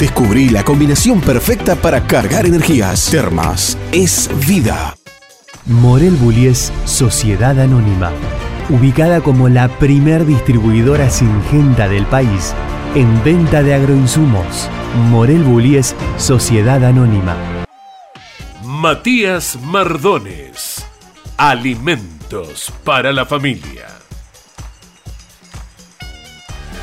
Descubrí la combinación perfecta para cargar energías. Termas es vida. Morel Bullies Sociedad Anónima. Ubicada como la primer distribuidora singenta del país en venta de agroinsumos. Morel Bullies Sociedad Anónima. Matías Mardones. Alimentos para la familia.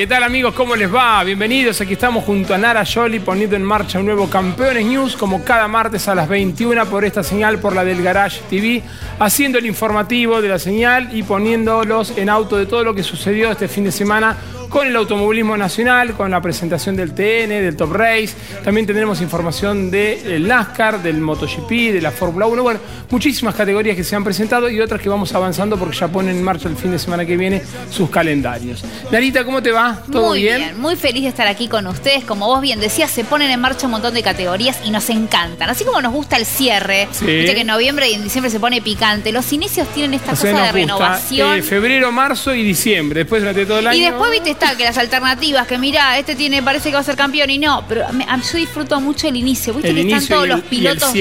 ¿Qué tal amigos? ¿Cómo les va? Bienvenidos, aquí estamos junto a Nara Joli poniendo en marcha un nuevo Campeones News como cada martes a las 21 por esta señal, por la del Garage TV, haciendo el informativo de la señal y poniéndolos en auto de todo lo que sucedió este fin de semana con el automovilismo nacional, con la presentación del TN, del Top Race. También tendremos información del NASCAR, del MotoGP, de la Fórmula 1. Bueno, muchísimas categorías que se han presentado y otras que vamos avanzando porque ya ponen en marcha el fin de semana que viene sus calendarios. Narita, ¿cómo te va? ¿Todo muy bien? Muy feliz de estar aquí con ustedes. Como vos bien decías, se ponen en marcha un montón de categorías y nos encantan. Así como nos gusta el cierre, sí. que en noviembre y en diciembre se pone picante. Los inicios tienen esta cosa de renovación. Eh, febrero, marzo y diciembre. Después durante todo el año. Y después, viste, que las alternativas, que mira, este tiene, parece que va a ser campeón y no, pero yo disfruto mucho el inicio, viste que están todos los pilotos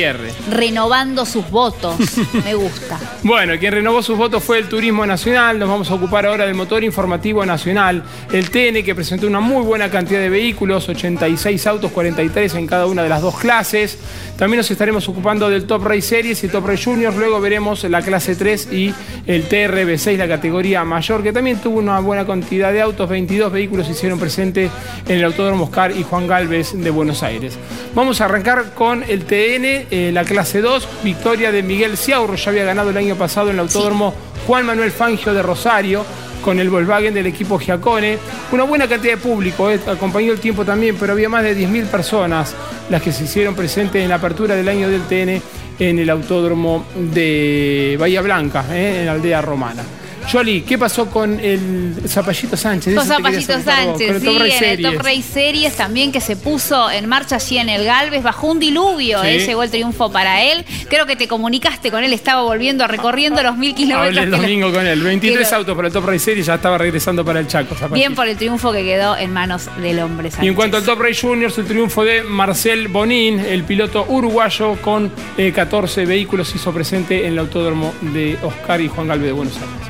renovando sus votos. Me gusta. Bueno, quien renovó sus votos fue el Turismo Nacional, nos vamos a ocupar ahora del motor informativo nacional, el TN que presentó una muy buena cantidad de vehículos, 86 autos, 43 en cada una de las dos clases. También nos estaremos ocupando del Top Race Series y Top Race Juniors, luego veremos la clase 3 y el TRB6, la categoría mayor, que también tuvo una buena cantidad de autos, 22 dos vehículos se hicieron presente en el Autódromo Oscar y Juan Galvez de Buenos Aires. Vamos a arrancar con el TN, eh, la clase 2, victoria de Miguel Ciaurro, ya había ganado el año pasado en el Autódromo Juan Manuel Fangio de Rosario con el Volkswagen del equipo Giacone. Una buena cantidad de público, eh, acompañó el tiempo también, pero había más de 10.000 personas las que se hicieron presentes en la apertura del año del TN en el autódromo de Bahía Blanca, eh, en la aldea romana. Jolly, ¿qué pasó con el Zapallito Sánchez? Con Zapallito Sánchez, sí, en el Top Race Series también que se puso en marcha allí en el Galvez, bajo un diluvio, ¿eh? llegó el triunfo para él. Creo que te comunicaste con él, estaba volviendo, recorriendo los mil kilómetros. Hablé el domingo con él, 23 autos para el Top Race Series, ya estaba regresando para el Chaco. Bien por el triunfo que quedó en manos del hombre Sánchez. Y en cuanto al Top Race Juniors, el triunfo de Marcel Bonín, el piloto uruguayo con 14 eh, vehículos, hizo presente en el autódromo de Oscar y Juan Galvez de Buenos Aires.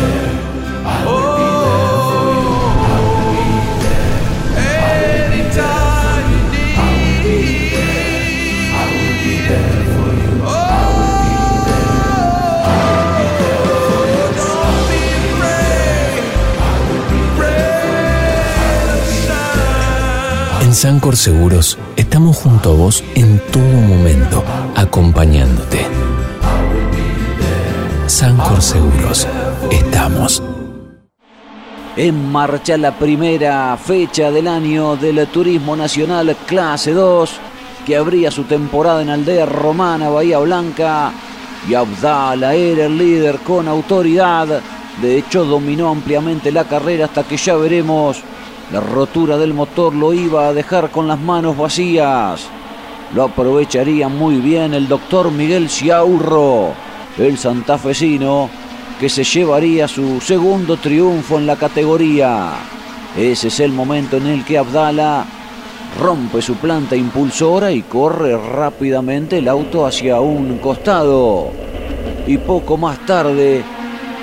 En Sancor Seguros estamos junto a vos en todo momento, acompañándote. Sancor Seguros, estamos. En marcha la primera fecha del año del Turismo Nacional Clase 2, que abría su temporada en Aldea Romana, Bahía Blanca. Y Abdala era el líder con autoridad. De hecho, dominó ampliamente la carrera hasta que ya veremos la rotura del motor lo iba a dejar con las manos vacías. Lo aprovecharía muy bien el doctor Miguel Ciaurro, el santafesino, que se llevaría su segundo triunfo en la categoría. Ese es el momento en el que Abdala rompe su planta impulsora y corre rápidamente el auto hacia un costado. Y poco más tarde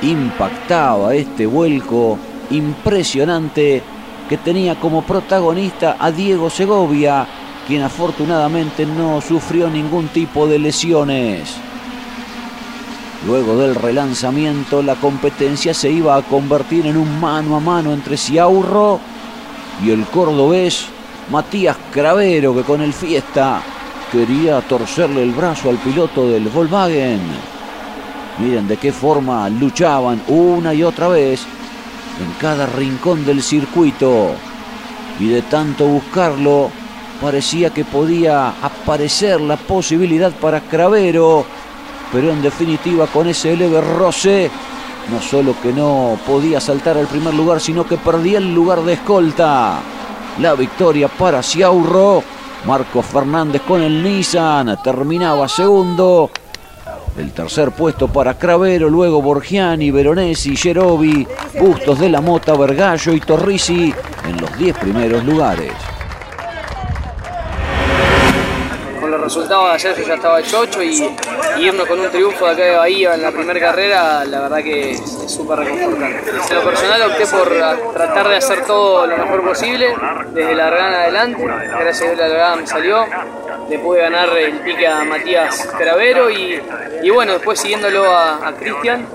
impactaba este vuelco impresionante que tenía como protagonista a Diego Segovia, quien afortunadamente no sufrió ningún tipo de lesiones. Luego del relanzamiento, la competencia se iba a convertir en un mano a mano entre Ciaurro y el cordobés Matías Cravero, que con el Fiesta quería torcerle el brazo al piloto del Volkswagen. Miren de qué forma luchaban una y otra vez en cada rincón del circuito. Y de tanto buscarlo, parecía que podía aparecer la posibilidad para Cravero, pero en definitiva con ese leve roce, no solo que no podía saltar al primer lugar, sino que perdía el lugar de escolta. La victoria para Ciaurro. Marco Fernández con el Nissan terminaba segundo el tercer puesto para Cravero, luego Borgiani, Veronesi, Gerovi, Bustos de la Mota, Vergallo y Torrisi en los 10 primeros lugares. Con los resultados de ayer yo ya estaba hecho 8 y, irnos con un triunfo de acá de Bahía en la primera carrera, la verdad que es súper reconfortante. En lo personal opté por tratar de hacer todo lo mejor posible, desde la largada adelante, gracias a Dios la largada me salió, le pude ganar el pique a Matías Cravero y, bueno, después siguiéndolo a, Cristian,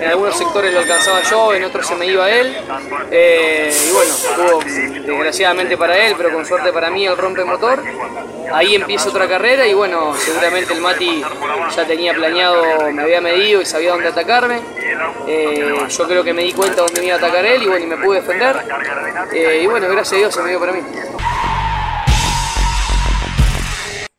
en algunos sectores lo alcanzaba yo, en otros se me iba él. Eh, y bueno, desgraciadamente para él, pero con suerte para mí el rompe motor. Ahí empieza otra carrera y bueno, seguramente el Mati ya tenía planeado, me había medido y sabía dónde atacarme. Eh, yo creo que me di cuenta dónde me iba a atacar él y bueno, y me pude defender. Eh, y bueno, gracias a Dios se me dio para mí.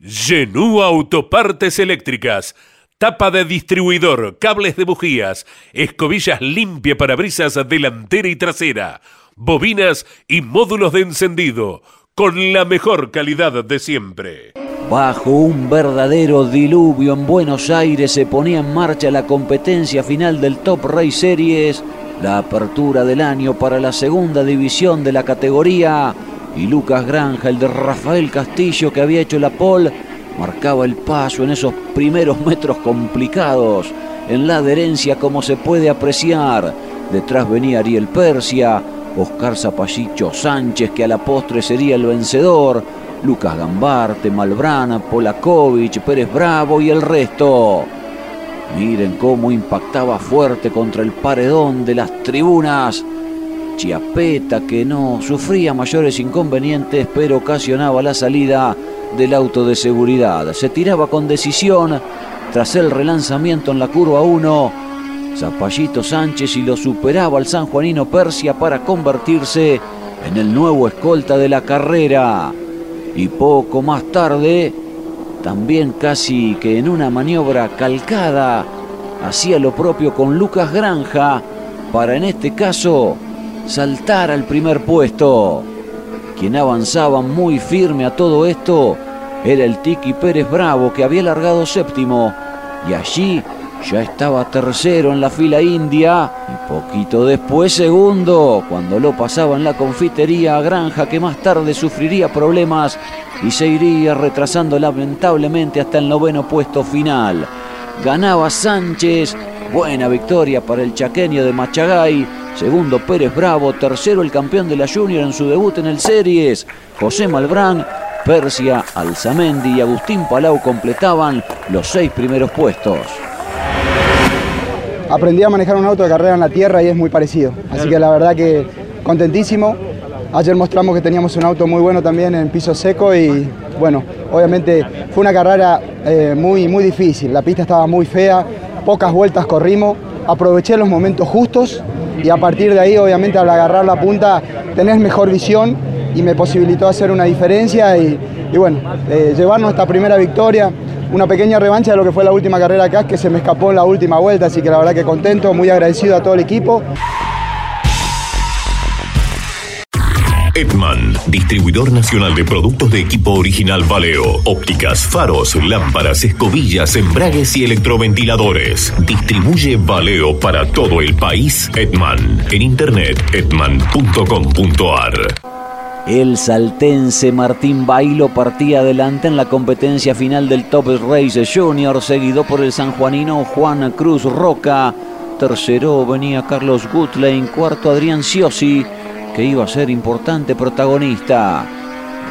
Genú Autopartes Eléctricas. Tapa de distribuidor, cables de bujías, escobillas limpia para brisas delantera y trasera, bobinas y módulos de encendido, con la mejor calidad de siempre. Bajo un verdadero diluvio en Buenos Aires se ponía en marcha la competencia final del Top Race Series, la apertura del año para la segunda división de la categoría y Lucas Granja, el de Rafael Castillo que había hecho la pole, marcaba el paso en esos primeros metros complicados. En la adherencia, como se puede apreciar, detrás venía Ariel Persia, Oscar Zapallicho Sánchez, que a la postre sería el vencedor, Lucas Gambarte, Malbrana, Polakovic, Pérez Bravo y el resto. Miren cómo impactaba fuerte contra el paredón de las tribunas Chiapeta, que no sufría mayores inconvenientes, pero ocasionaba la salida del auto de seguridad. Se tiraba con decisión tras el relanzamiento en la curva 1. Zapallito Sánchez y lo superaba al sanjuanino Persia para convertirse en el nuevo escolta de la carrera. Y poco más tarde, también casi que en una maniobra calcada, hacía lo propio con Lucas Granja para en este caso saltar al primer puesto. Quien avanzaba muy firme a todo esto era el Tiki Pérez Bravo que había largado séptimo y allí ya estaba tercero en la fila india y poquito después segundo cuando lo pasaba en la confitería a Granja que más tarde sufriría problemas y se iría retrasando lamentablemente hasta el noveno puesto final. Ganaba Sánchez, buena victoria para el chaqueño de Machagay, segundo Pérez Bravo, tercero el campeón de la Junior en su debut en el Series, José Malbrán, Persia, Alzamendi y Agustín Palau completaban los seis primeros puestos aprendí a manejar un auto de carrera en la tierra y es muy parecido. Así que la verdad que contentísimo. Ayer mostramos que teníamos un auto muy bueno también en piso seco y bueno, obviamente fue una carrera eh, muy, muy difícil. La pista estaba muy fea, pocas vueltas corrimos, aproveché los momentos justos y a partir de ahí obviamente al agarrar la punta tenés mejor visión y me posibilitó hacer una diferencia y, bueno, eh, llevarnos esta primera victoria una pequeña revancha de lo que fue la última carrera acá, que se me escapó en la última vuelta, así que la verdad que contento, muy agradecido a todo el equipo. Edman, distribuidor nacional de productos de equipo original Valeo, ópticas, faros, lámparas, escobillas, embragues y electroventiladores. Distribuye Valeo para todo el país. Edman, en internet edman.com.ar. El saltense Martín Bailo partía adelante en la competencia final del Top Race Junior, seguido por el sanjuanino Juan Cruz Roca. Tercero venía Carlos Gutlein, cuarto Adrián Ciosi, que iba a ser importante protagonista.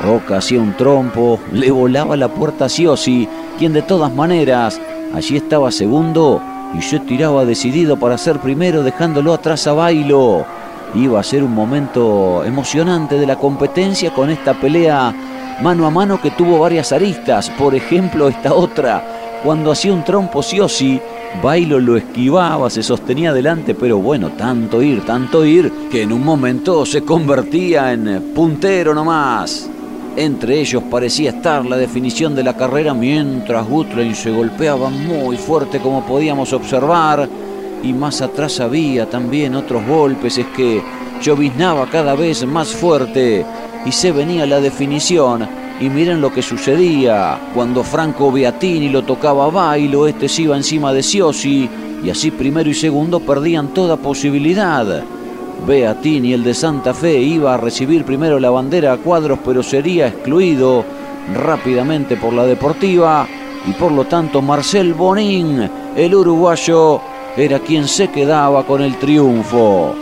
Roca hacía un trompo, le volaba la puerta a Ciosi, quien de todas maneras allí estaba segundo y se tiraba decidido para ser primero dejándolo atrás a Bailo iba a ser un momento emocionante de la competencia con esta pelea mano a mano que tuvo varias aristas. Por ejemplo, esta otra, cuando hacía un trompo Siosi, Bailo lo esquivaba, se sostenía adelante, pero bueno, tanto ir, tanto ir, que en un momento se convertía en puntero nomás. Entre ellos parecía estar la definición de la carrera mientras Gutlein se golpeaba muy fuerte como podíamos observar y más atrás había también otros golpes, es que lloviznaba cada vez más fuerte y se venía la definición. Y miren lo que sucedía cuando Franco Beatini lo tocaba a Bailo, este se iba encima de Siosi y así primero y segundo perdían toda posibilidad. Beatini, el de Santa Fe, iba a recibir primero la bandera a cuadros, pero sería excluido rápidamente por la Deportiva y por lo tanto Marcel Bonín, el uruguayo, era quien se quedaba con el triunfo.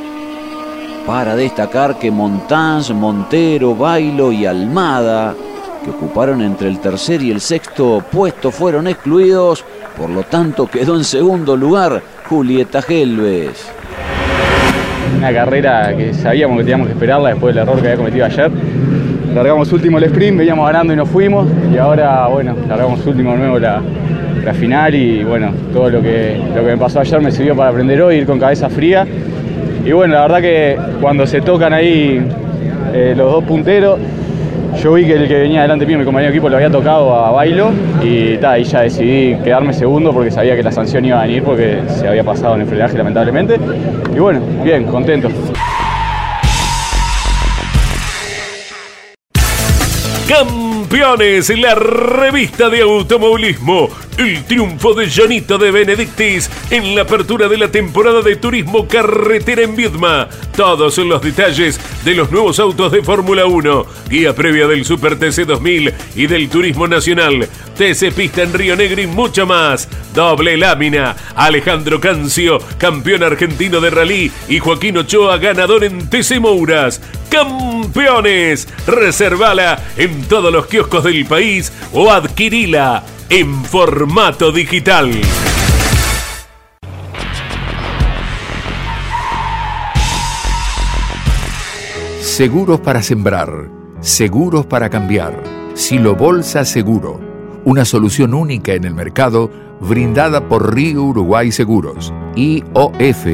Para destacar que Montans, Montero, Bailo y Almada, que ocuparon entre el tercer y el sexto puesto, fueron excluidos, por lo tanto quedó en segundo lugar Julieta Gelves. Una carrera que sabíamos que teníamos que esperarla después del error que había cometido ayer. Largamos último el sprint, veníamos ganando y nos fuimos, y ahora, bueno, largamos último de nuevo la, final y bueno, todo lo que, lo que me pasó ayer me sirvió para aprender hoy, ir con cabeza fría. Y bueno, la verdad que cuando se tocan ahí eh, los dos punteros, yo vi que el que venía delante mío, mi compañero de equipo, lo había tocado a Bailo y ahí ya decidí quedarme segundo porque sabía que la sanción iba a venir porque se había pasado en el frenaje lamentablemente. Y bueno, bien, contento. Campeones, la revista de automovilismo el triunfo de Janito de Benedictis en la apertura de la temporada de turismo carretera en Viedma. Todos los detalles de los nuevos autos de Fórmula 1, guía previa del Super TC 2000 y del Turismo Nacional, TC Pista en Río Negro y mucho más. Doble lámina, Alejandro Cancio, campeón argentino de rally y Joaquín Ochoa, ganador en TC Mouras. Campeones, reservala en todos los kioscos del país o adquirila en formato digital. Seguros para sembrar, seguros para cambiar Silo Bolsa Seguro, una solución única en el mercado brindada por Río Uruguay Seguros, IOF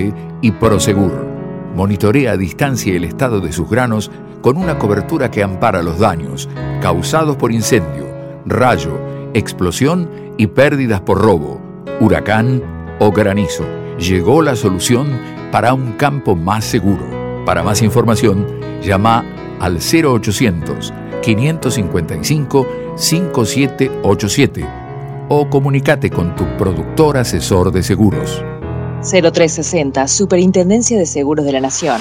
y Prosegur. Monitorea a distancia el estado de sus granos con una cobertura que ampara los daños causados por incendio, rayo, explosión y pérdidas por robo, huracán o granizo. Llegó la solución para un campo más seguro. Para más información, llama al 0800 555 5787 o comunícate con tu productor asesor de seguros. 0360, Superintendencia de Seguros de la Nación.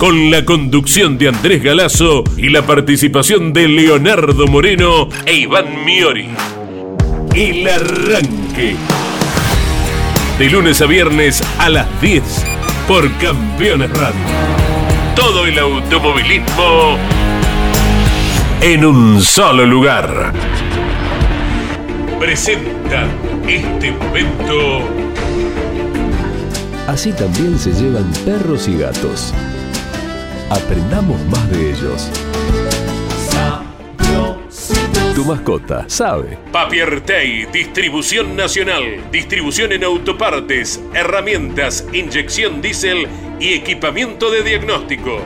Con la conducción de Andrés Galazo y la participación de Leonardo Moreno e Iván Miori. El Arranque. De lunes a viernes a las 10 por Campeones Radio todo el automovilismo en un solo lugar. Presenta este momento. Así también se llevan perros y gatos. Aprendamos más de ellos. Tu mascota sabe. Papiertei, distribución nacional, distribución en autopartes, herramientas, inyección diésel y equipamiento de diagnóstico.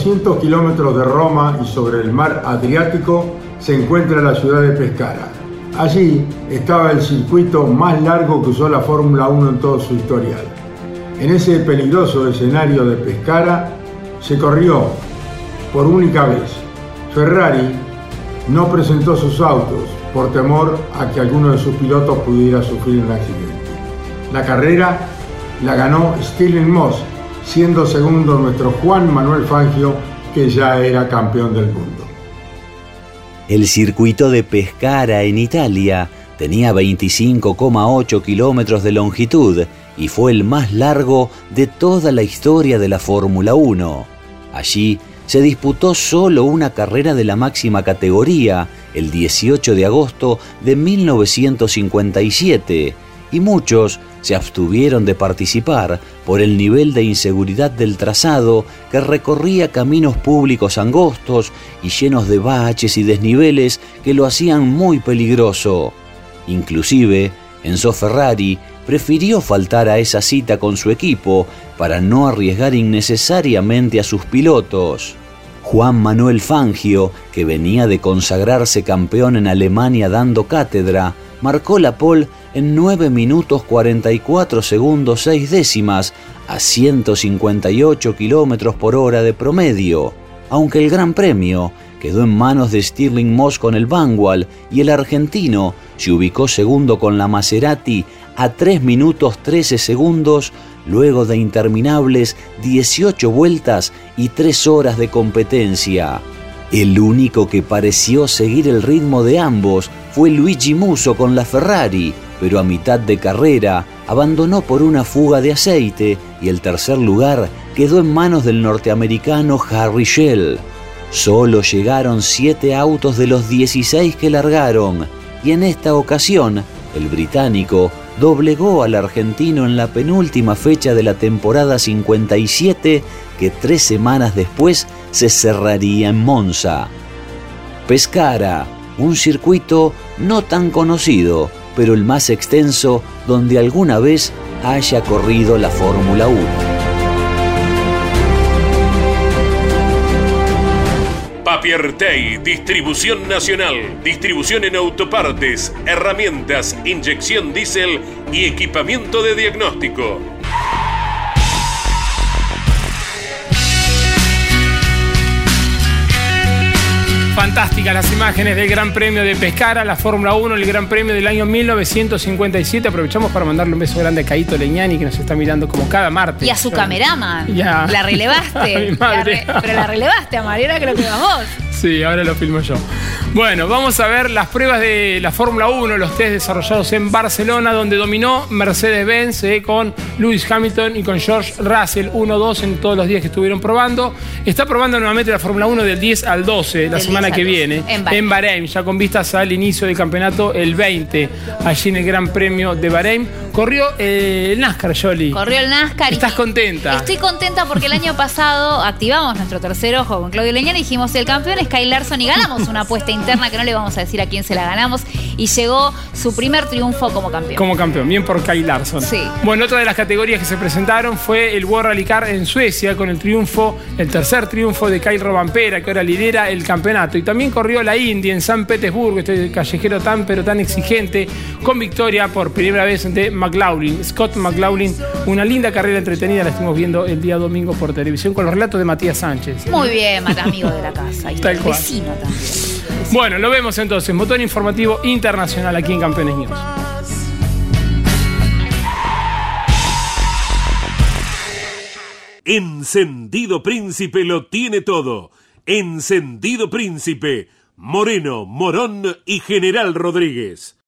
A 200 kilómetros de Roma y sobre el mar Adriático se encuentra la ciudad de Pescara. Allí estaba el circuito más largo que usó la Fórmula 1 en todo su historial. En ese peligroso escenario de Pescara se corrió por única vez. Ferrari no presentó sus autos por temor a que alguno de sus pilotos pudiera sufrir un accidente. La carrera la ganó Stirling Moss, siendo segundo nuestro Juan Manuel Fangio, que ya era campeón del mundo. El circuito de Pescara en Italia tenía 25,8 kilómetros de longitud y fue el más largo de toda la historia de la Fórmula 1. Allí se disputó solo una carrera de la máxima categoría el 18 de agosto de 1957 y muchos se abstuvieron de participar por el nivel de inseguridad del trazado que recorría caminos públicos angostos y llenos de baches y desniveles que lo hacían muy peligroso. Inclusive, Enzo Ferrari prefirió faltar a esa cita con su equipo para no arriesgar innecesariamente a sus pilotos. Juan Manuel Fangio, que venía de consagrarse campeón en Alemania dando cátedra, marcó la pole en 9 minutos 44 segundos 6 décimas a 158 kilómetros por hora de promedio, aunque el Gran Premio quedó en manos de Stirling Moss con el Vanwall y el argentino se ubicó segundo con la Maserati a 3 minutos 13 segundos luego de interminables 18 vueltas y 3 horas de competencia. El único que pareció seguir el ritmo de ambos fue Luigi Musso con la Ferrari, pero a mitad de carrera abandonó por una fuga de aceite y el tercer lugar quedó en manos del norteamericano Harry Shell. Solo llegaron siete autos de los 16 que largaron y en esta ocasión el británico doblegó al argentino en la penúltima fecha de la temporada 57 que tres semanas después se cerraría en Monza. Pescara, un circuito no tan conocido, pero el más extenso donde alguna vez haya corrido la Fórmula 1. Papiertei, distribución nacional, distribución en autopartes, herramientas, inyección diésel y equipamiento de diagnóstico. Fantásticas las imágenes del Gran Premio de Pescara, la Fórmula 1, el Gran Premio del año 1957. Aprovechamos para mandarle un beso grande a Caito Leñani, que nos está mirando como cada martes. Y a su cameraman. Ya. La relevaste. La re- pero la relevaste a Mariela, que lo que vos. Sí, ahora lo filmo yo. Bueno, vamos a ver las pruebas de la Fórmula 1, los test desarrollados en Barcelona, donde dominó Mercedes-Benz eh, con Lewis Hamilton y con George Russell 1-2 en todos los días que estuvieron probando. Está probando nuevamente la Fórmula 1 del 10 al 12, la Del semana 10 que al 12, viene, en Bahrein. en Bahrein, ya con vistas al inicio del campeonato el 20, allí en el Gran Premio de Bahrein. Corrió eh, el NASCAR, Jolly. Corrió el NASCAR. y- ¿Estás contenta? Estoy contenta porque el año pasado activamos nuestro tercer ojo con Claudio Leñán y dijimos el campeón es Kyle Larson y ganamos una apuesta interna que no le vamos a decir a quién se la ganamos y llegó su primer triunfo como campeón. Como campeón, bien por Kyle Larson. Sí. Bueno, otra de las categorías que se presentaron fue el World Rally Car en Suecia con el triunfo, el tercer triunfo de Kyle Robampera, que ahora lidera el campeonato. Y también corrió la Indy en San Petersburgo, este callejero tan pero tan exigente, con victoria por primera vez de McLaughlin. Scott McLaughlin, una linda carrera entretenida, la estuvimos viendo el día domingo por televisión con los relatos de Matías Sánchez. Muy bien, amigo de la casa. Y Tal cual. vecino también. Bueno, lo vemos entonces, motor informativo internacional aquí en Campeones News. Encendido Príncipe lo tiene todo. Encendido Príncipe, Moreno, Morón y General Rodríguez.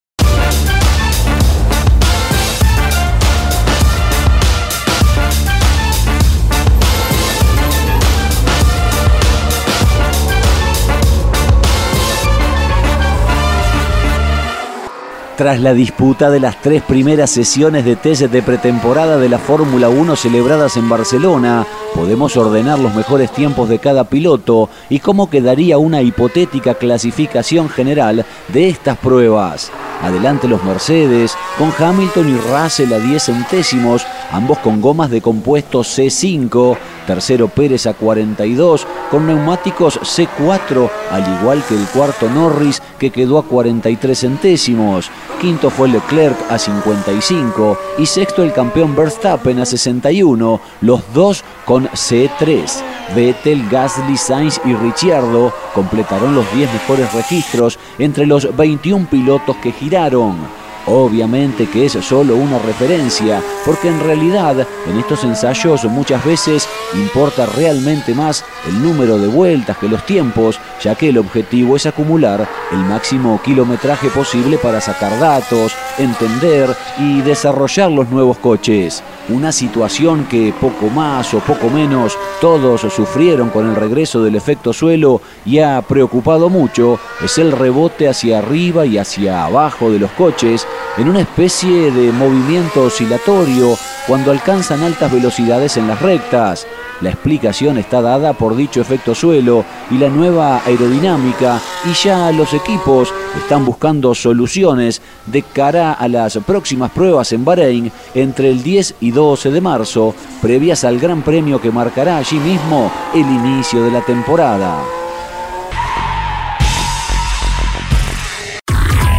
Tras la disputa de las tres primeras sesiones de test de pretemporada de la Fórmula 1 celebradas en Barcelona, podemos ordenar los mejores tiempos de cada piloto y cómo quedaría una hipotética clasificación general de estas pruebas. Adelante los Mercedes, con Hamilton y Russell a 10 centésimos, ambos con gomas de compuesto C5, tercero Pérez a 42, con neumáticos C4, al igual que el cuarto Norris, que quedó a 43 centésimos. Quinto fue Leclerc a 55 y sexto el campeón Verstappen a 61, los dos con C3. Vettel, Gasly, Sainz y Ricciardo completaron los 10 mejores registros entre los 21 pilotos que giraron. Obviamente que es solo una referencia, porque en realidad en estos ensayos muchas veces importa realmente más el número de vueltas que los tiempos, ya que el objetivo es acumular el máximo kilometraje posible para sacar datos, entender y desarrollar los nuevos coches. Una situación que poco más o poco menos todos sufrieron con el regreso del efecto suelo y ha preocupado mucho es el rebote hacia arriba y hacia abajo de los coches en una especie de movimiento oscilatorio cuando alcanzan altas velocidades en las rectas. La explicación está dada por dicho efecto suelo y la nueva aerodinámica y ya los equipos están buscando soluciones de cara a las próximas pruebas en Bahrein entre el 10 y 12 de marzo, previas al Gran Premio que marcará allí mismo el inicio de la temporada.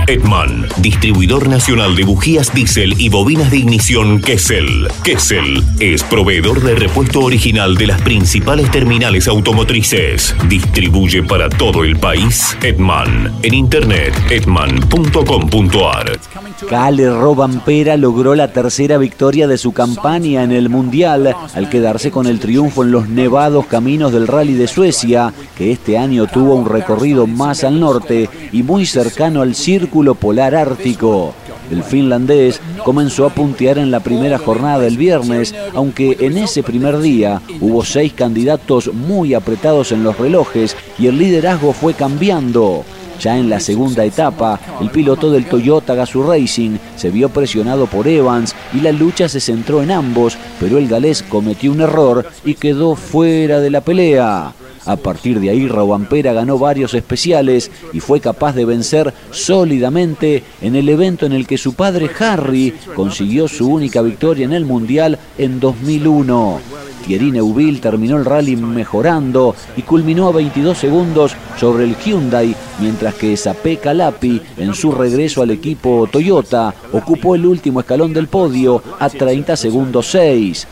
Edman, distribuidor nacional de bujías diésel y bobinas de ignición Kessel. Kessel es proveedor de repuesto original de las principales terminales automotrices. Distribuye para todo el país Edman. En internet, edman.com.ar. Cale Robampera logró la tercera victoria de su campaña en el Mundial al quedarse con el triunfo en los nevados caminos del Rally de Suecia, que este año tuvo un recorrido más al norte y muy cercano al Polar Ártico. El finlandés comenzó a puntear en la primera jornada del viernes, aunque en ese primer día hubo seis candidatos muy apretados en los relojes y el liderazgo fue cambiando. Ya en la segunda etapa, el piloto del Toyota Gazoo Racing se vio presionado por Evans y la lucha se centró en ambos, pero el galés cometió un error y quedó fuera de la pelea. A partir de ahí, Robampera ganó varios especiales y fue capaz de vencer sólidamente en el evento en el que su padre Harry consiguió su única victoria en el Mundial en 2001. Thierry Neuville terminó el rally mejorando y culminó a 22 segundos sobre el Hyundai, mientras que Sape Calapi, en su regreso al equipo Toyota, ocupó el último escalón del podio a 30 segundos 6.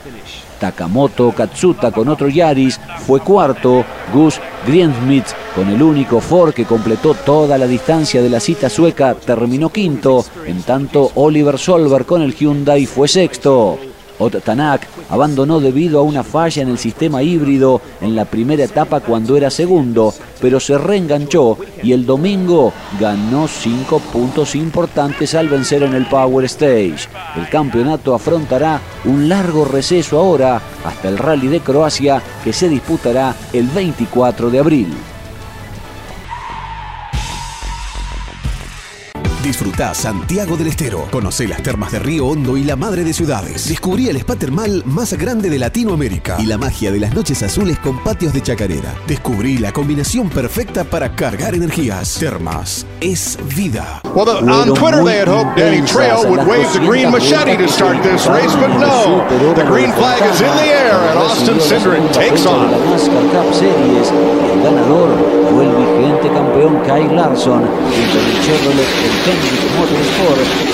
Takamoto Katsuta con otro Yaris fue cuarto, Gus Greensmith Con el único Ford que completó toda la distancia de la cita sueca terminó quinto, en tanto Oliver Solberg con el Hyundai fue sexto. Ot Tanak abandonó debido a una falla en el sistema híbrido en la primera etapa cuando era segundo, pero se reenganchó y el domingo ganó cinco puntos importantes al vencer en el Power Stage. El campeonato afrontará un largo receso ahora hasta el Rally de Croacia que se disputará el 24 de abril. Santiago del Estero. Conoce las termas de Río Hondo y la madre de ciudades. Descubrí el spa termal más grande de Latinoamérica y la magia de las noches azules con patios de chacarera. Descubrí la combinación perfecta para cargar energías. Termas es vida. Well, the, on Twitter they had hoped Danny Trejo would wave the green machete to start this race, but no. The green flag is in the air and Austin Cindric takes on. NASCAR Cup Series. El ganador fue el vigente campeón Kyle Larson, Chevrolet el Hendrick Motorsport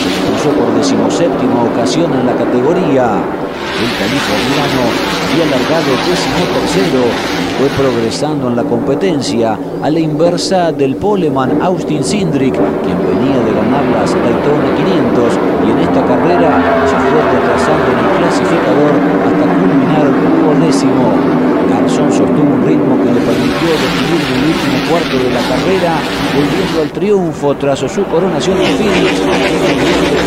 por decimoséptima ocasión en la categoría. El californiano había largado décimo tercero fue progresando en la competencia a la inversa del poleman Austin Cindric, quien venía de ganar las Daytona 500 y en esta carrera se fue retrasando en el clasificador hasta culminar como décimo. Carson sostuvo un ritmo que le permitió definir en el último cuarto de la carrera, volviendo al triunfo tras su coronación en Phoenix en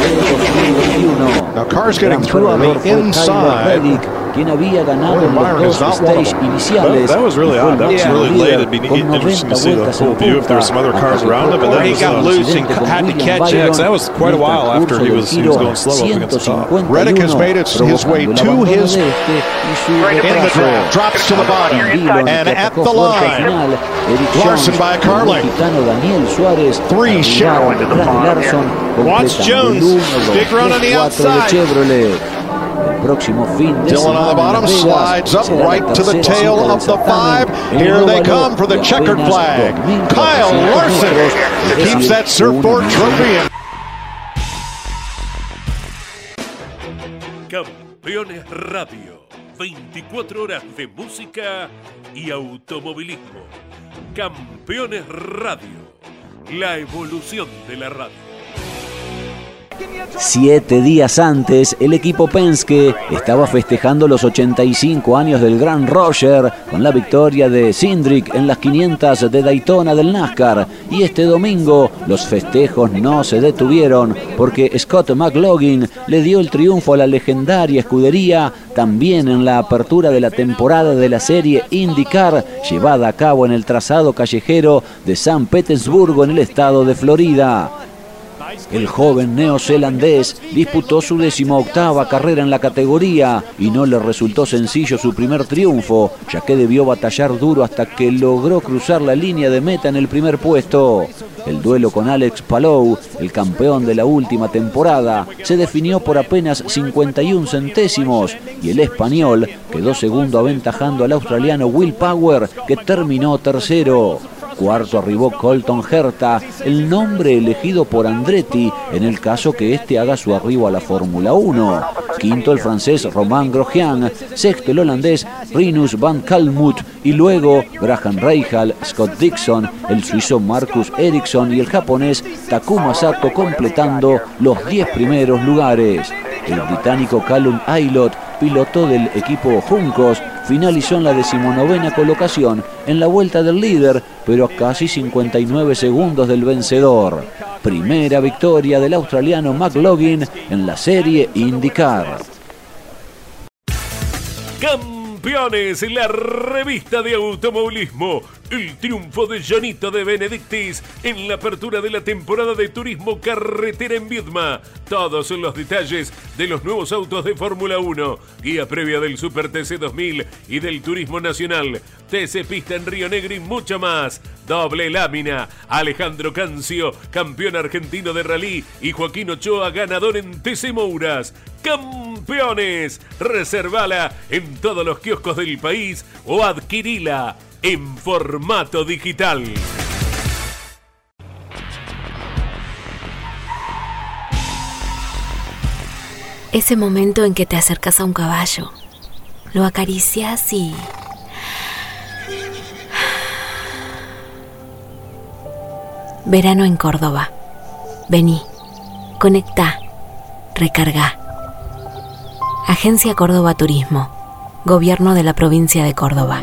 el 2021. Now cars getting through on the inside. Quien había ganado en los dos stage iniciales. That was really odd. That was really late. It'd be interesting to see the full view if there were some other cars around him. And then he got loose and had to catch Yeah, 'cause that was quite a while after he was, he was going slow up against the top. Reddick has made it his way to his in the draft, drops to the bottom, and at the line, Larson by a car length. Three Cheryl into the bottom. Watch Jones, big run on the outside. El próximo fin de Dylan on the bottom slides up right to the tail of the five. Here they come for the checkered flag. Kyle Larson keeps that surfboard trophy in. Campeones Radio. 24 horas de música y automovilismo. Campeones Radio. La evolución de la radio. Siete días antes, el equipo Penske estaba festejando los 85 años del Gran Roger con la victoria de Cindric en las 500 de Daytona del NASCAR. Y este domingo los festejos no se detuvieron porque Scott McLaughlin le dio el triunfo a la legendaria escudería también en la apertura de la temporada de la serie IndyCar llevada a cabo en el trazado callejero de San Petersburgo en el estado de Florida. El joven neozelandés disputó su decimoctava carrera en la categoría y no le resultó sencillo su primer triunfo, ya que debió batallar duro hasta que logró cruzar la línea de meta en el primer puesto. El duelo con Alex Palou, el campeón de la última temporada, se definió por apenas 51 centésimos y el español quedó segundo aventajando al australiano Will Power, que terminó tercero. Cuarto arribó Colton Herta, el nombre elegido por Andretti en el caso que éste haga su arribo a la Fórmula 1. Quinto el francés Romain Grosjean, sexto el holandés Rinus van Kalmut y luego Graham Rahal, Scott Dixon, el suizo Marcus Ericsson y el japonés Takuma Sato completando los 10 primeros lugares. El británico Callum Aylott, piloto del equipo Juncos, finalizó en la decimonovena colocación en la vuelta del líder, pero a casi 59 segundos del vencedor. Primera victoria del australiano McLaughlin en la serie IndyCar. Campeones, la revista de automovilismo. El triunfo de Janito de Benedictis en la apertura de la temporada de turismo carretera en Viedma. Todos los detalles de los nuevos autos de Fórmula 1. Guía previa del Super TC 2000 y del Turismo Nacional. TC Pista en Río Negro y mucho más. Doble lámina. Alejandro Cancio, campeón argentino de rally. Y Joaquín Ochoa, ganador en TC Mouras. Campeones. Reservala en todos los kioscos del país o adquirila en formato digital. Ese momento en que te acercas a un caballo, lo acaricias y... Verano en Córdoba. Vení, conecta, recarga. Agencia Córdoba Turismo. Gobierno de la provincia de Córdoba.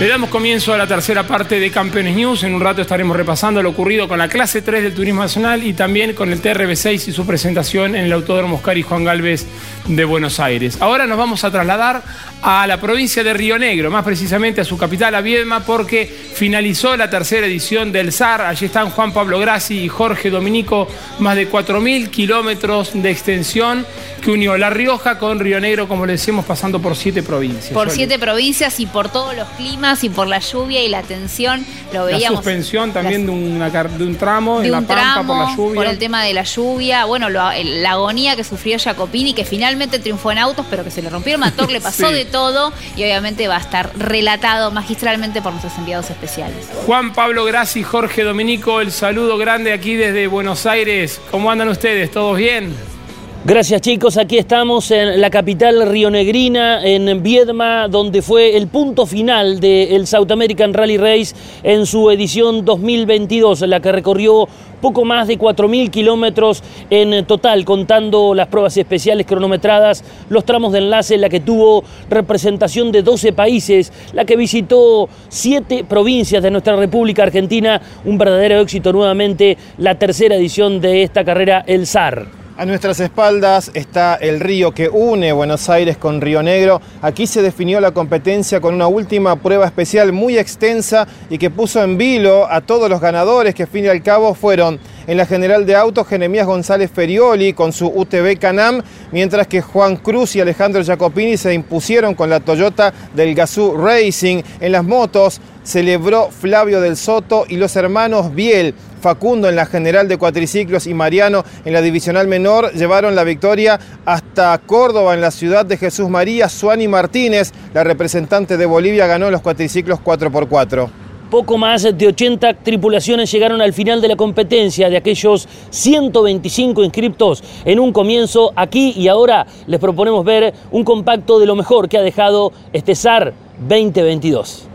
Le damos comienzo a la tercera parte de Campeones News. En un rato estaremos repasando lo ocurrido con la clase 3 del Turismo Nacional y también con el TRB6 y su presentación en el Autódromo Oscar y Juan Galvez de Buenos Aires. Ahora nos vamos a trasladar a la provincia de Río Negro, más precisamente a su capital, a Viedma, porque finalizó la tercera edición del SAR. Allí están Juan Pablo Grassi y Jorge Dominico, más de 4.000 kilómetros de extensión que unió La Rioja con Río Negro, como le decimos, pasando por siete provincias. Por siete provincias y por todos los climas y por la lluvia y la tensión, lo veíamos. La suspensión también de, un tramo en la Pampa por la lluvia. Por el tema de la lluvia, bueno, la agonía que sufrió Jacopini, que finalmente triunfó en autos, pero que se le rompió el motor, le pasó de todo y obviamente va a estar relatado magistralmente por nuestros enviados especiales. Juan Pablo Grassi, Jorge Dominico, el saludo grande aquí desde Buenos Aires. ¿Cómo andan ustedes? ¿Todos bien? Gracias chicos, aquí estamos en la capital rionegrina, en Viedma, donde fue el punto final del South American Rally Race en su edición 2022, la que recorrió poco más de 4.000 kilómetros en total, contando las pruebas especiales cronometradas, los tramos de enlace, la que tuvo representación de 12 países, la que visitó 7 provincias de nuestra República Argentina, un verdadero éxito nuevamente, la tercera edición de esta carrera, el SAR. A nuestras espaldas está el río que une Buenos Aires con Río Negro. Aquí se definió la competencia con una última prueba especial muy extensa y que puso en vilo a todos los ganadores que al fin y al cabo fueron en la general de autos Jeremías González Ferioli con su UTV Canam, mientras que Juan Cruz y Alejandro Jacopini se impusieron con la Toyota del Gazoo Racing. En las motos celebró Flavio del Soto y los hermanos Biel. Facundo en la general de cuatriciclos y Mariano en la divisional menor llevaron la victoria hasta Córdoba en la ciudad de Jesús María. Suani Martínez, la representante de Bolivia, ganó los cuatriciclos 4x4. Poco más de 80 tripulaciones llegaron al final de la competencia de aquellos 125 inscriptos en un comienzo aquí y ahora. Les proponemos ver un compacto de lo mejor que ha dejado este SAR 2022.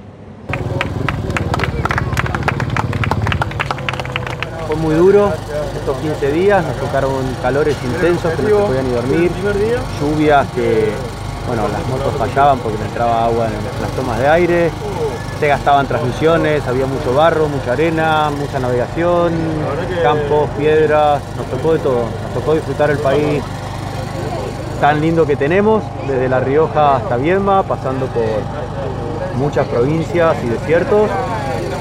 muy duro estos 15 días, nos tocaron calores intensos que no se podían ni dormir, lluvias que, bueno, las motos fallaban porque no entraba agua en las tomas de aire, se gastaban transmisiones, había mucho barro, mucha arena, mucha navegación, campos, piedras, nos tocó de todo, nos tocó disfrutar el país tan lindo que tenemos, desde La Rioja hasta Viedma, pasando por muchas provincias y desiertos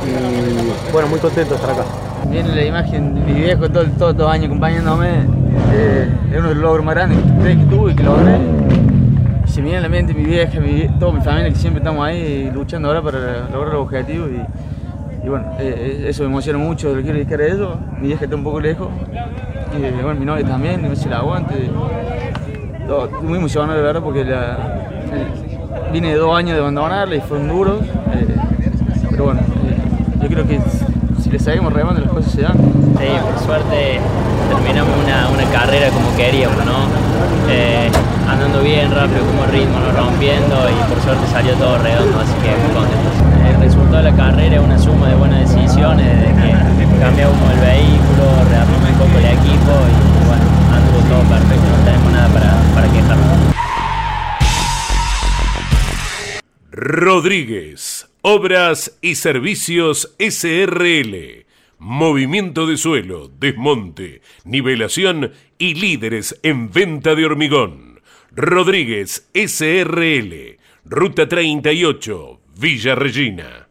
y bueno, muy contento de estar acá viene la imagen de mi viejo todos todo, los años acompañándome. Eh, es uno de los logros más grandes que, tuve y que logré. Se me viene a la mente mi vieja, mi, toda mi familia que siempre estamos ahí luchando ahora para lograr los objetivos. Y, bueno, eh, eh, eso me emociona mucho, lo quiero dedicar a eso. Mi vieja está un poco lejos. Y bueno, mi novia también, no si la aguante. Estoy muy emocionado de verdad porque la, vine dos años de abandonarla y fueron duros. pero bueno, yo creo que le seguimos remando las cosas se dan. Sí, por suerte terminamos una, una carrera como queríamos, ¿no? Eh, andando bien, rápido, como ritmo, no rompiendo y por suerte salió todo redondo, así que muy contentos. El resultado de la carrera es una suma de buenas decisiones, de que cambiamos el vehículo, rearmamos un poco el equipo y bueno, anduvo todo perfecto, no tenemos nada para, para quejarnos. Rodríguez Obras y Servicios SRL. Movimiento de suelo, desmonte, nivelación y líderes en venta de hormigón. Rodríguez SRL. Ruta 38, Villa Regina.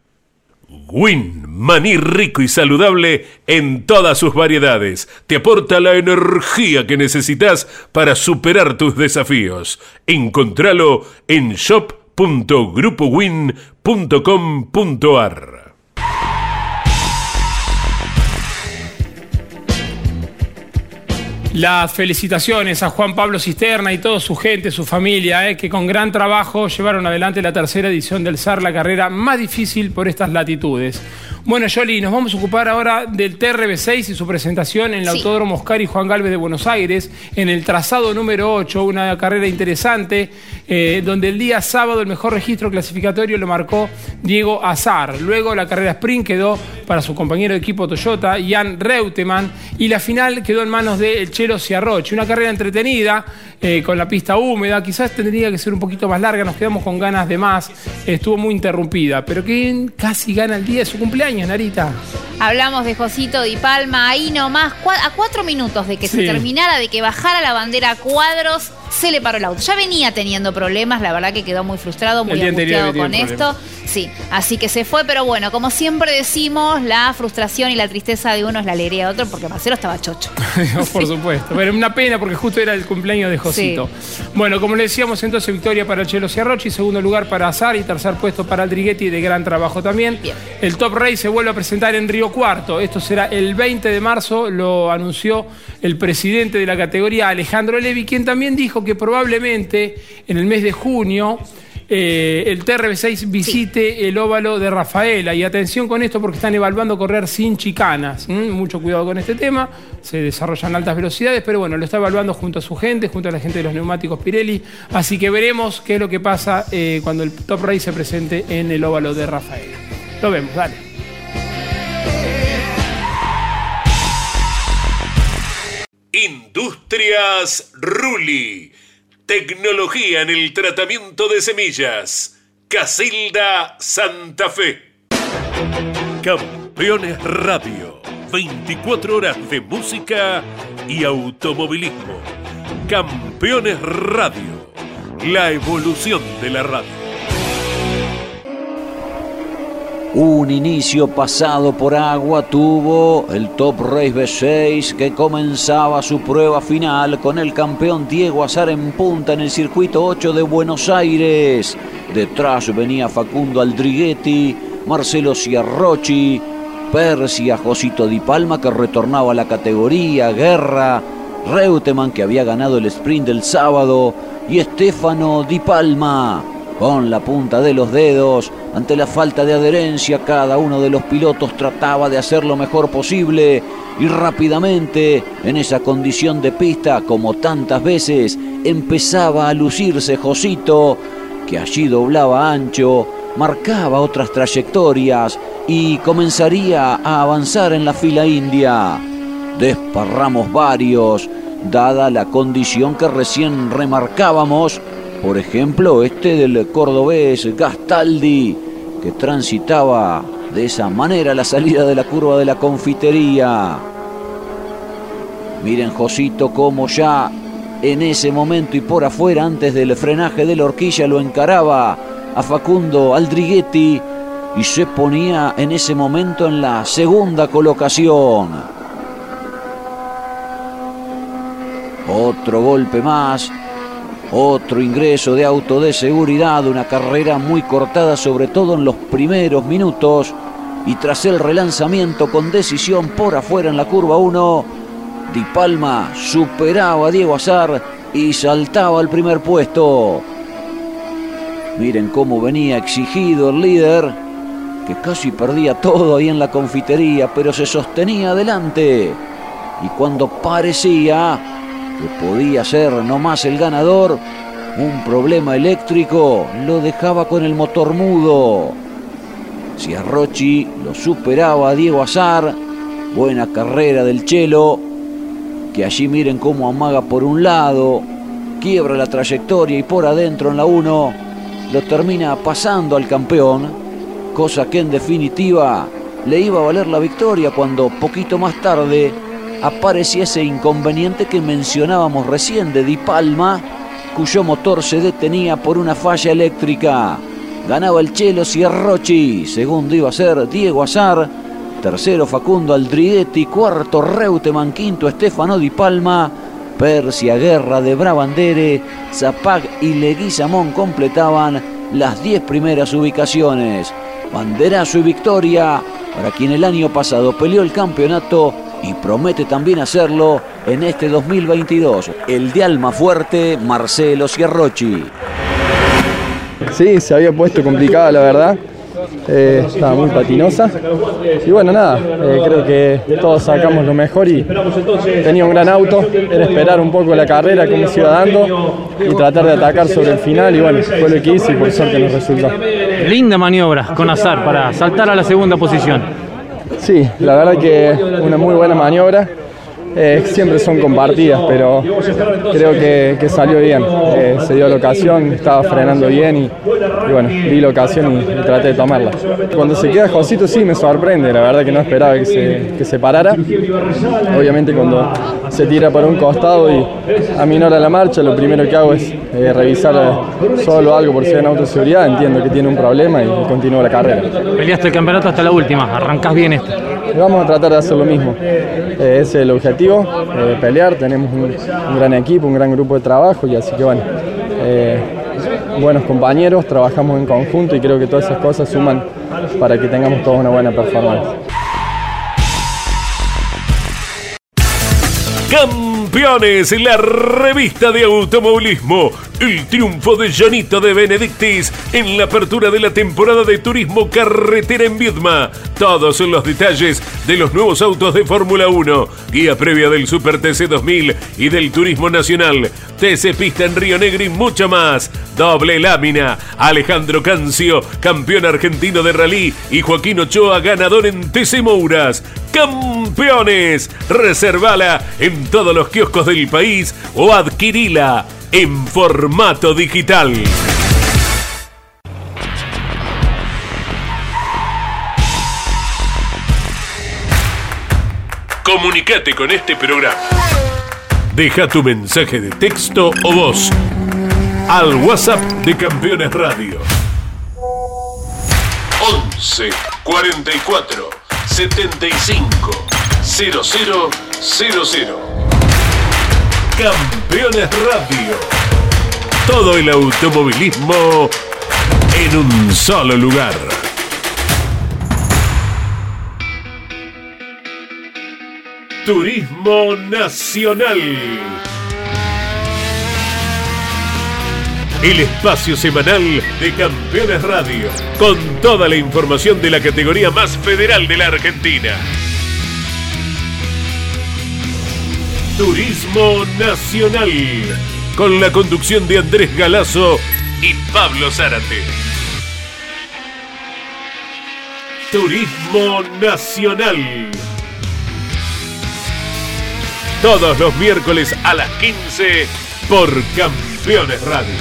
Win, maní rico y saludable en todas sus variedades. Te aporta la energía que necesitas para superar tus desafíos. Encontralo en Shop Las felicitaciones a Juan Pablo Cisterna y toda su gente, su familia, eh, que con gran trabajo llevaron adelante la tercera edición del SAR, la carrera más difícil por estas latitudes. Bueno, Yoli, nos vamos a ocupar ahora del TRB6 y su presentación en el Autódromo Oscar y Juan Galvez de Buenos Aires, en el trazado número 8, una carrera interesante, eh, donde el día sábado el mejor registro clasificatorio lo marcó Diego Azar. Luego la carrera sprint quedó para su compañero de equipo Toyota, Jan Reutemann, y la final quedó en manos de El Chelo Ciarroche. Una carrera entretenida, eh, con la pista húmeda, quizás tendría que ser un poquito más larga, nos quedamos con ganas de más, estuvo muy interrumpida, pero que casi gana el día de su cumpleaños. Narita. Hablamos de Josito Di Palma, ahí nomás, a cuatro minutos de que se terminara, de que bajara la bandera a cuadros, se le paró el auto. Ya venía teniendo problemas, la verdad que quedó muy frustrado, muy angustiado con esto. Sí, así que se fue, pero bueno, como siempre decimos, la frustración y la tristeza de uno es la alegría de otro, porque Marcelo estaba chocho. Por supuesto, pero una pena porque justo era el cumpleaños de Josito. Bueno, como le decíamos, entonces victoria para el Chelo Ciarrochi, segundo lugar para Azar y tercer puesto para Aldriguetti de gran trabajo también. El Top Race se vuelve a presentar en Río Cuarto. Esto será el 20 de marzo, lo anunció el presidente de la categoría, Alejandro Levi, quien también dijo que probablemente en el mes de junio eh, el TRB6 visite el óvalo de Rafaela. Y atención con esto porque están evaluando correr sin chicanas. Mucho cuidado con este tema. Se desarrollan altas velocidades, pero bueno, lo está evaluando junto a su gente, junto a la gente de los neumáticos Pirelli. Así que veremos qué es lo que pasa eh, cuando el Top Race se presente en el óvalo de Rafaela. Lo vemos, dale. Industrias Ruli Tecnología en el tratamiento de semillas. Casilda Santa Fe. Campeones Radio. 24 horas de música y automovilismo. Campeones Radio. La evolución de la radio. Un inicio pasado por agua tuvo el Top Race B6 que comenzaba su prueba final con el campeón Diego Azar en punta en el circuito 8 de Buenos Aires. Detrás venía Facundo Aldriguetti, Marcelo Ciarrochi, Persia, Josito Di Palma que retornaba a la categoría, Guerra, Reutemann que había ganado el sprint del sábado y Estefano Di Palma con la punta de los dedos. Ante la falta de adherencia, cada uno de los pilotos trataba de hacer lo mejor posible y rápidamente, en esa condición de pista, como tantas veces, empezaba a lucirse Josito, que allí doblaba ancho, marcaba otras trayectorias y comenzaría a avanzar en la fila india. Desparramos varios, dada la condición que recién remarcábamos por ejemplo, este del cordobés Gastaldi, que transitaba de esa manera la salida de la curva de la confitería. Miren, Josito, cómo ya en ese momento y por afuera, antes del frenaje de la horquilla, lo encaraba a Facundo Aldriguetti y se ponía en ese momento en la segunda colocación. Otro golpe más otro ingreso de auto de seguridad, una carrera muy cortada sobre todo en los primeros minutos y tras el relanzamiento con decisión por afuera en la curva 1, Di Palma superaba a Diego Azar y saltaba al primer puesto. Miren cómo venía exigido el líder, que casi perdía todo ahí en la confitería, pero se sostenía adelante. Y cuando parecía podía ser no más el ganador, un problema eléctrico lo dejaba con el motor mudo. Si Rochi lo superaba a Diego Azar, buena carrera del Chelo, que allí miren cómo amaga por un lado, quiebra la trayectoria y por adentro en la 1 lo termina pasando al campeón, cosa que en definitiva le iba a valer la victoria cuando poquito más tarde aparecía ese inconveniente que mencionábamos recién de Di Palma, cuyo motor se detenía por una falla eléctrica. Ganaba el Chelo Cierrochi, segundo iba a ser Diego Azar, tercero Facundo Aldridetti, cuarto Reutemann, quinto Estefano Di Palma, Persia Guerra de Brabandere, Zapag y Leguizamón completaban las diez primeras ubicaciones. Banderazo y victoria para quien el año pasado peleó el campeonato y promete también hacerlo en este 2022. El de alma fuerte, Marcelo Ciarrochi. Sí, se había puesto complicada la verdad. Eh, estaba muy patinosa. Y bueno, nada, eh, creo que todos sacamos lo mejor y tenía un gran auto. Era esperar un poco la carrera, cómo se iba dando y tratar de atacar sobre el final. Y bueno, fue lo que hice y por suerte nos resultó. Linda maniobra con Azar para saltar a la segunda posición. Sí, la verdad que una muy buena maniobra. Eh, siempre son compartidas, pero creo que, salió bien. Eh, se dio la ocasión, estaba frenando bien y, bueno, di la ocasión y, traté de tomarla. Cuando se queda Josito sí me sorprende, la verdad que no esperaba que se, que se parara. Obviamente cuando se tira para un costado y aminora la marcha, lo primero que hago es eh, revisar solo algo por hay una autoseguridad, entiendo que tiene un problema y, continúo la carrera. Peleaste el campeonato hasta la última, arrancás bien este. Vamos a tratar de hacer lo mismo. ese es el objetivo, eh, pelear. Tenemos un, gran equipo, un gran grupo de trabajo y así que bueno, eh, buenos compañeros, trabajamos en conjunto y creo que todas esas cosas suman para que tengamos toda una buena performance. Campeones, la revista de automovilismo. El triunfo de Janito de Benedictis en la apertura de la temporada de turismo carretera en Viedma. Todos los detalles de los nuevos autos de Fórmula 1, guía previa del Super TC 2000 y del Turismo Nacional, TC Pista en Río Negro y mucho más. Doble lámina. Alejandro Cancio, campeón argentino de rally y Joaquín Ochoa, ganador en TC Mouras. Campeones. Reservala en todos los kioscos del país o adquirila en formato digital. Comunicate con este programa. Deja tu mensaje de texto o voz al WhatsApp de Campeones Radio. 11 44 75 0000 Campeones Radio. Todo el automovilismo en un solo lugar. Turismo Nacional. El espacio semanal de Campeones Radio, con toda la información de la categoría más federal de la Argentina. Turismo Nacional, con la conducción de Andrés Galazo y Pablo Zárate. Turismo Nacional. Todos los miércoles a las 15 por Campeones Radio.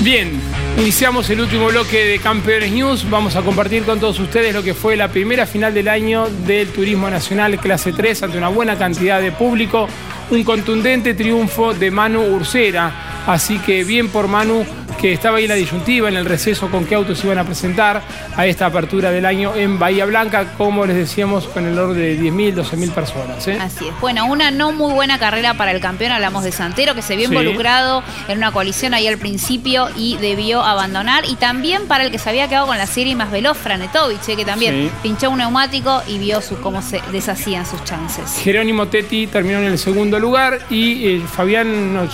Bien, iniciamos el último bloque de Campeones News. Vamos a compartir con todos ustedes lo que fue la primera final del año del Turismo Nacional Clase 3 ante una buena cantidad de público. Un contundente triunfo de Manu Ursera. Así que bien por Manu que estaba ahí la disyuntiva, en el receso, con qué autos iban a presentar a esta apertura del año en Bahía Blanca, como les decíamos, con el orden de 10.000, 12.000 personas. ¿eh? Así es. Bueno, una no muy buena carrera para el campeón, hablamos de Santero, que se vio involucrado en una colisión ahí al principio y debió abandonar. Y también para el que se había quedado con la serie más veloz, Franetovich, ¿eh? que también pinchó un neumático y vio cómo se deshacían sus chances. Jerónimo Tetti terminó en el segundo lugar y eh, Fabián no,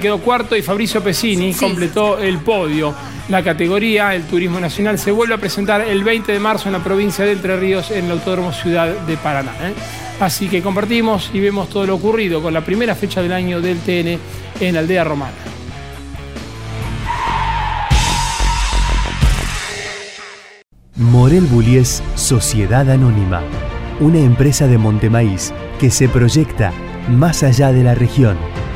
quedó cuarto y Fabricio Pesini completó el podio. La categoría, el Turismo Nacional, se vuelve a presentar el 20 de marzo en la provincia de Entre Ríos, en el Autódromo Ciudad de Paraná. ¿eh? Así que compartimos y vemos todo lo ocurrido con la primera fecha del año del TN en Aldea Romana. Morel Bullies Sociedad Anónima, una empresa de Montemaíz que se proyecta más allá de la región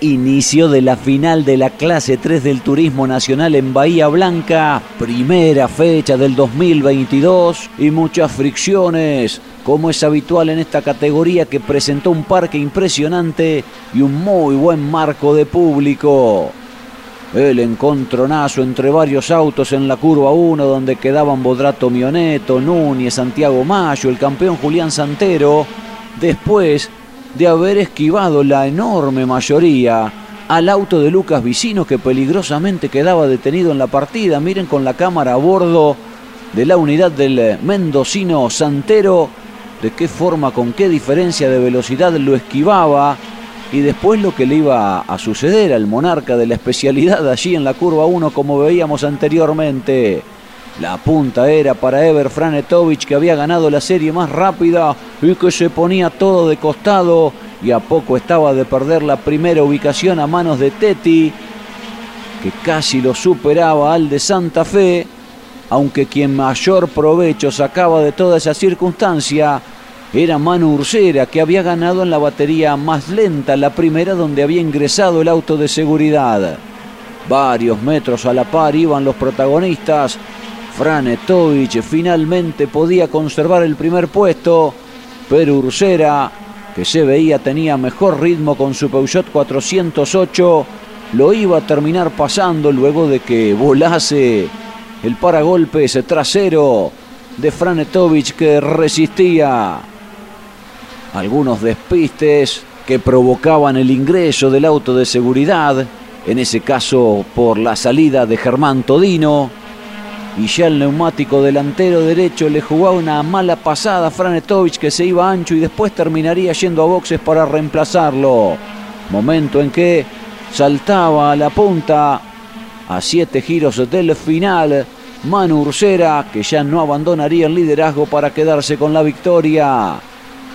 Inicio de la final de la clase 3 del Turismo Nacional en Bahía Blanca, primera fecha del 2022 y muchas fricciones, como es habitual en esta categoría que presentó un parque impresionante y un muy buen marco de público. El encontronazo entre varios autos en la curva 1 donde quedaban Bodrato Mioneto, Núñez, Santiago Mayo, el campeón Julián Santero, después de haber esquivado la enorme mayoría al auto de Lucas Vicino que peligrosamente quedaba detenido en la partida. Miren con la cámara a bordo de la unidad del mendocino Santero, de qué forma, con qué diferencia de velocidad lo esquivaba y después lo que le iba a suceder al monarca de la especialidad allí en la curva 1 como veíamos anteriormente. La punta era para Ever Franetovic que había ganado la serie más rápida y que se ponía todo de costado y a poco estaba de perder la primera ubicación a manos de Teti que casi lo superaba al de Santa Fe, aunque quien mayor provecho sacaba de toda esa circunstancia era Manu Ursera, que había ganado en la batería más lenta, la primera donde había ingresado el auto de seguridad. Varios metros a la par iban los protagonistas. Franetovic finalmente podía conservar el primer puesto, pero Ursera, que se veía tenía mejor ritmo con su Peugeot 408, lo iba a terminar pasando luego de que volase el paragolpes trasero de Franetovic que resistía. Algunos despistes que provocaban el ingreso del auto de seguridad, en ese caso por la salida de Germán Todino, y ya el neumático delantero derecho le jugaba una mala pasada a Franetovic que se iba ancho y después terminaría yendo a boxes para reemplazarlo. Momento en que saltaba a la punta a siete giros del final. Manu Ursera, que ya no abandonaría el liderazgo para quedarse con la victoria.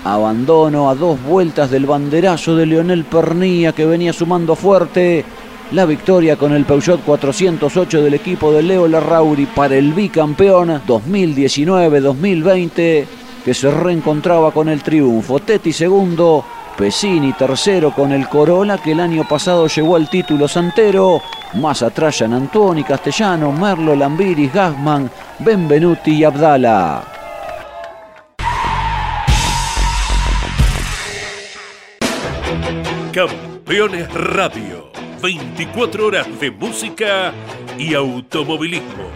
Abandono a dos vueltas del banderazo de Leonel Pernía que venía sumando fuerte. La victoria con el Peugeot 408 del equipo de Leo Larrauri para el bicampeón 2019-2020 que se reencontraba con el triunfo. Tetti segundo, Pesini tercero con el Corolla que el año pasado llegó al título santero. Más atrás Antoni, Castellano, Merlo, Lambiris, Gasman, Benvenuti y Abdala. Campeones Radio. 24 horas de música y automovilismo.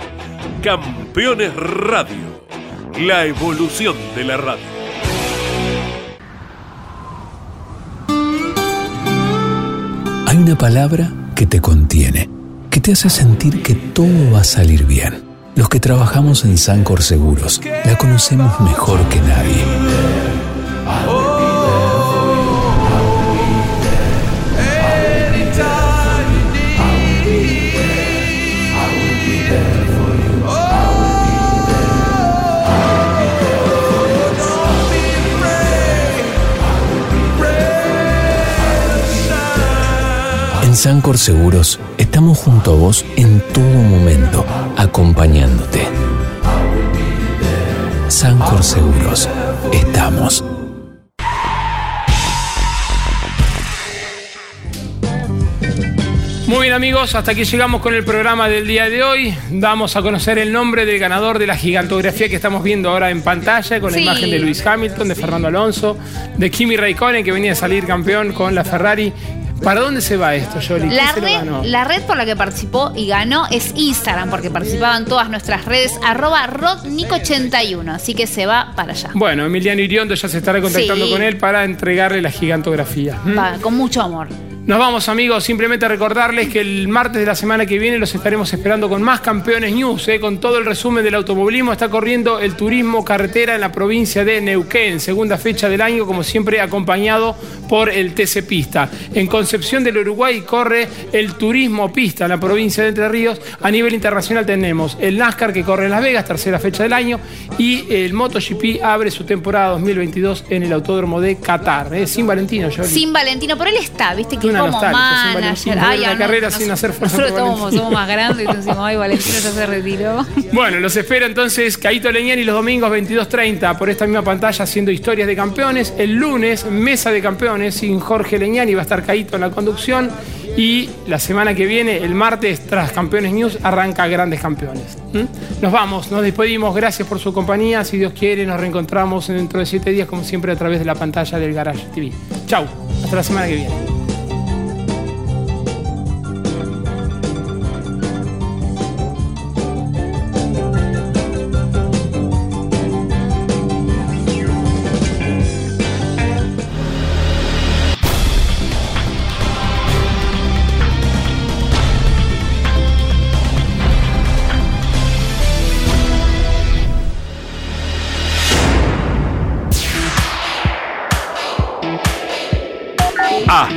Campeones Radio. La evolución de la radio. Hay una palabra que te contiene, que te hace sentir que todo va a salir bien. Los que trabajamos en Sancor Seguros la conocemos mejor que nadie. Sancor Seguros estamos junto a vos en todo momento, acompañándote. Sancor Seguros, estamos. Muy bien amigos, hasta aquí llegamos con el programa del día de hoy. Damos a conocer el nombre del ganador de la gigantografía que estamos viendo ahora en pantalla, con la imagen de Luis Hamilton, de Fernando Alonso, de Kimi Raikkonen que venía a salir campeón con la Ferrari. ¿Para dónde se va esto, Yoli? ¿Quién La red, ganó? la red por la que participó y ganó es Instagram, porque participaban todas nuestras redes, arroba rodnico81, así que se va para allá. Bueno, Emiliano Iriondo ya se estará contactando Sí. con él para entregarle la gigantografía. ¿Mm? Va, con mucho amor. Nos vamos amigos, simplemente recordarles que el martes de la semana que viene los estaremos esperando con más campeones news, ¿eh? con todo el resumen del automovilismo. Está corriendo el turismo carretera en la provincia de Neuquén, segunda fecha del año, como siempre acompañado por el TC Pista. En Concepción del Uruguay corre el turismo pista en la provincia de Entre Ríos. A nivel internacional tenemos el NASCAR que corre en Las Vegas, tercera fecha del año, y el MotoGP abre su temporada 2022 en el Autódromo de Qatar. ¿eh? Sin Valentino, Yoli. Sin Valentino, pero él está, viste que Una una como nostalgia. manager. Ay, la no, carrera nos- sin hacer fuerza. Nosotros somos, somos más grandes y decimos, ay, Valentino ya se retiró. Bueno, los espera entonces Caito Leñani los domingos 22.30 por esta misma pantalla haciendo historias de campeones. El lunes, mesa de campeones sin Jorge Leñani, va a estar Caito en la conducción. Y la semana que viene, el martes, tras Campeones News, arranca Grandes Campeones. ¿Mm? Nos vamos, nos despedimos. Gracias por su compañía. Si Dios quiere, nos reencontramos dentro de siete días, como siempre, a través de la pantalla del Garage TV. Chau, hasta la semana que viene.